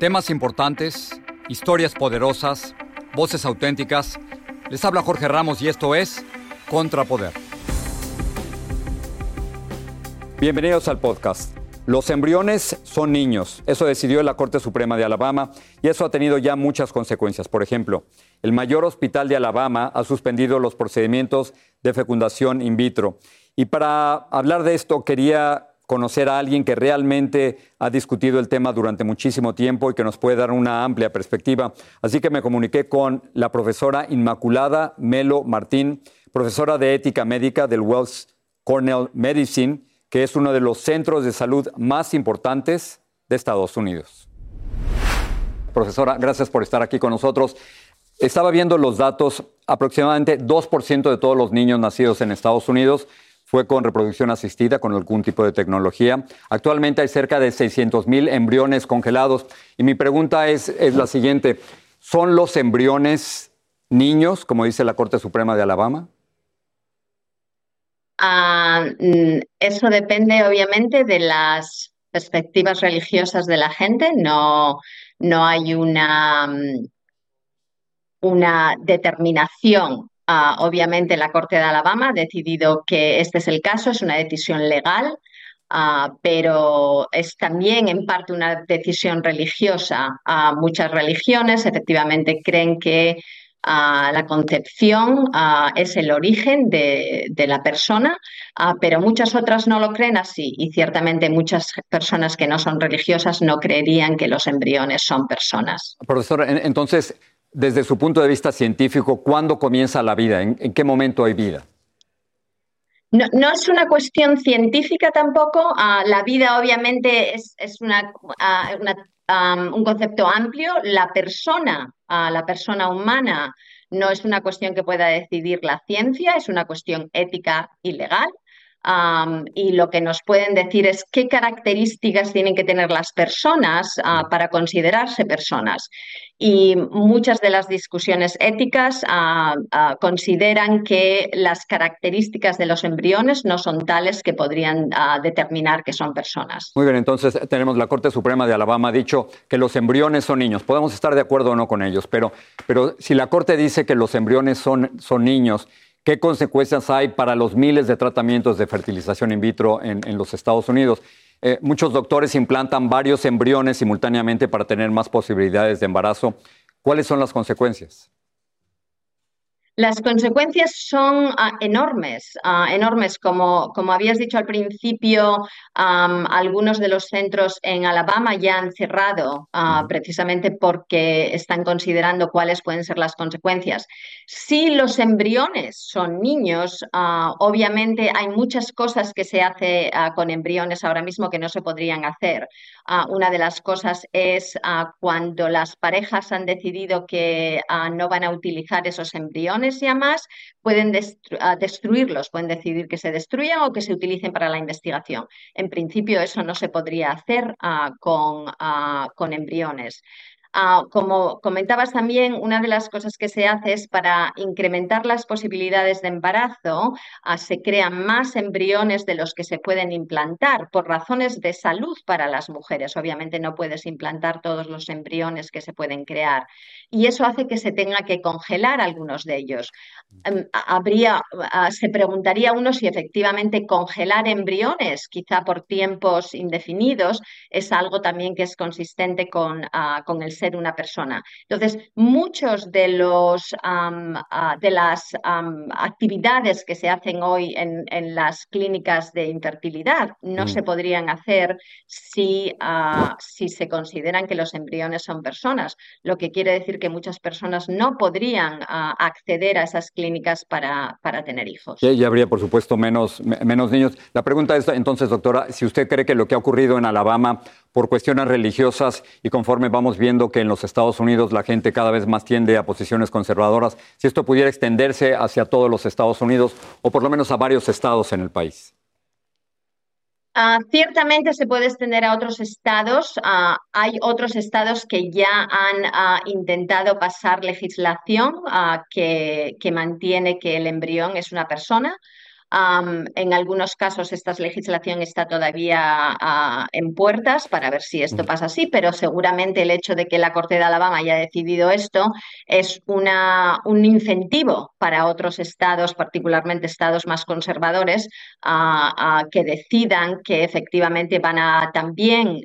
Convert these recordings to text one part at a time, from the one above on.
Temas importantes, historias poderosas, voces auténticas. Les habla Jorge Ramos y esto es Contrapoder. Bienvenidos al podcast. Los embriones son niños. Eso decidió la Corte Suprema de Alabama y eso ha tenido ya muchas consecuencias. Por ejemplo, el mayor hospital de Alabama ha suspendido los procedimientos de fecundación in vitro. Y para hablar de esto quería conocer a alguien que realmente ha discutido el tema durante muchísimo tiempo y que nos puede dar una amplia perspectiva. Así que me comuniqué con la profesora Inmaculada Melo Martín, profesora de ética médica del Wells Cornell Medicine, que es uno de los centros de salud más importantes de Estados Unidos. Profesora, gracias por estar aquí con nosotros. Estaba viendo los datos, aproximadamente 2% de todos los niños nacidos en Estados Unidos fue con reproducción asistida, con algún tipo de tecnología. Actualmente hay cerca de 600 mil embriones congelados. Y mi pregunta es, es la siguiente, ¿son los embriones niños, como dice la Corte Suprema de Alabama? Ah, mm, eso depende obviamente de las perspectivas religiosas de la gente. No, no hay una, mm, una determinación Ah, obviamente la Corte de Alabama ha decidido que este es el caso, es una decisión legal, ah, pero es también en parte una decisión religiosa. Ah, muchas religiones efectivamente creen que la concepción es el origen de, de la persona, pero muchas otras no lo creen así y ciertamente muchas personas que no son religiosas no creerían que los embriones son personas. Profesor, entonces desde su punto de vista científico, ¿cuándo comienza la vida? ¿En, qué momento hay vida? No, es una cuestión científica tampoco. Ah, la vida obviamente es, ah, un concepto amplio. La persona, ah, la persona humana, no es una cuestión que pueda decidir la ciencia, es una cuestión ética y legal y lo que nos pueden decir es qué características tienen que tener las personas ah, para considerarse personas. Y muchas de las discusiones éticas ah, ah, consideran que las características de los embriones no son tales que podrían determinar que son personas. Muy bien, entonces tenemos la Corte Suprema de Alabama ha dicho que los embriones son niños. Podemos estar de acuerdo o no con ellos, pero, pero si la Corte dice que los embriones son, son niños, ¿Qué consecuencias hay para los miles de tratamientos de fertilización in vitro en, los Estados Unidos? Eh, muchos doctores implantan varios embriones simultáneamente para tener más posibilidades de embarazo. ¿Cuáles son las consecuencias? Las consecuencias son ah, enormes, ah, enormes. Como, como, habías dicho al principio, algunos de los centros en Alabama ya han cerrado ah, precisamente porque están considerando cuáles pueden ser las consecuencias. Si los embriones son niños, obviamente hay muchas cosas que se hace con embriones ahora mismo que no se podrían hacer. una de las cosas es cuando las parejas han decidido que no van a utilizar esos embriones ya más, pueden destruirlos, pueden decidir que se destruyan o que se utilicen para la investigación. En principio eso no se podría hacer ah, con, ah, con, embriones. Ah, como comentabas también, una de las cosas que se hace es para incrementar las posibilidades de embarazo, ah, se crean más embriones de los que se pueden implantar por razones de salud para las mujeres. Obviamente no puedes implantar todos los embriones que se pueden crear y eso hace que se tenga que congelar algunos de ellos. Em, habría, ah, se preguntaría uno si efectivamente congelar embriones, quizá por tiempos indefinidos, es algo también que es consistente con, con el ser una persona. Entonces, muchos de, los, ah, de las actividades que se hacen hoy en, las clínicas de infertilidad no se mm. podrían hacer si, ah, si se consideran que los embriones son personas, lo que quiere decir que muchas personas no podrían ah, acceder a esas clínicas para, para tener hijos. Y, habría, por supuesto, menos, menos niños. La pregunta es, entonces, doctora, si usted cree que lo que ha ocurrido en Alabama por cuestiones religiosas y conforme vamos viendo que en los Estados Unidos la gente cada vez más tiende a posiciones conservadoras, si esto pudiera extenderse hacia todos los Estados Unidos o por lo menos a varios estados en el país. Ah, ciertamente se puede extender a otros estados. Ah, hay otros estados que ya han ah, intentado pasar legislación que, que mantiene que el embrión es una persona en algunos casos esta legislación está todavía en puertas para ver si esto pasa así, pero seguramente el hecho de que la Corte de Alabama haya decidido esto es una, un incentivo para otros estados, particularmente estados más conservadores, a, que decidan que efectivamente van a también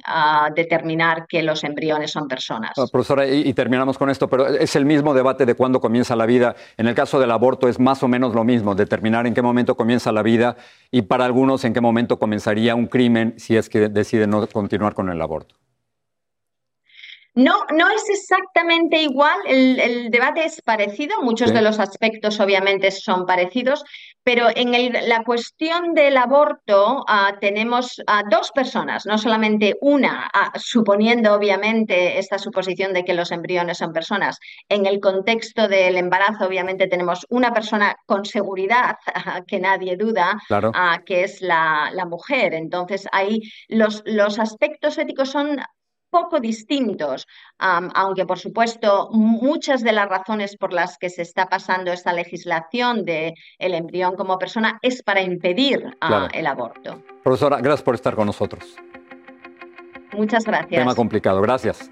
determinar que los embriones son personas. Ah, profesora, y, y terminamos con esto, pero es el mismo debate de cuándo comienza la vida. En el caso del aborto es más o menos lo mismo, determinar en qué momento comienza a la vida y para algunos en qué momento comenzaría un crimen si es que deciden no continuar con el aborto. No, no es exactamente igual, el, debate es parecido, muchos de los aspectos obviamente son parecidos, pero en la cuestión del aborto ah, tenemos a dos personas, no solamente una, ah, suponiendo obviamente esta suposición de que los embriones son personas. En el contexto del embarazo obviamente tenemos una persona con seguridad, que nadie duda, ah, que es la, la, mujer. Entonces ahí los, los aspectos éticos son poco distintos, aunque por supuesto muchas de las razones por las que se está pasando esta legislación de el embrión como persona es para impedir ah, el aborto. Profesora, gracias por estar con nosotros. Muchas gracias. Tema complicado, gracias.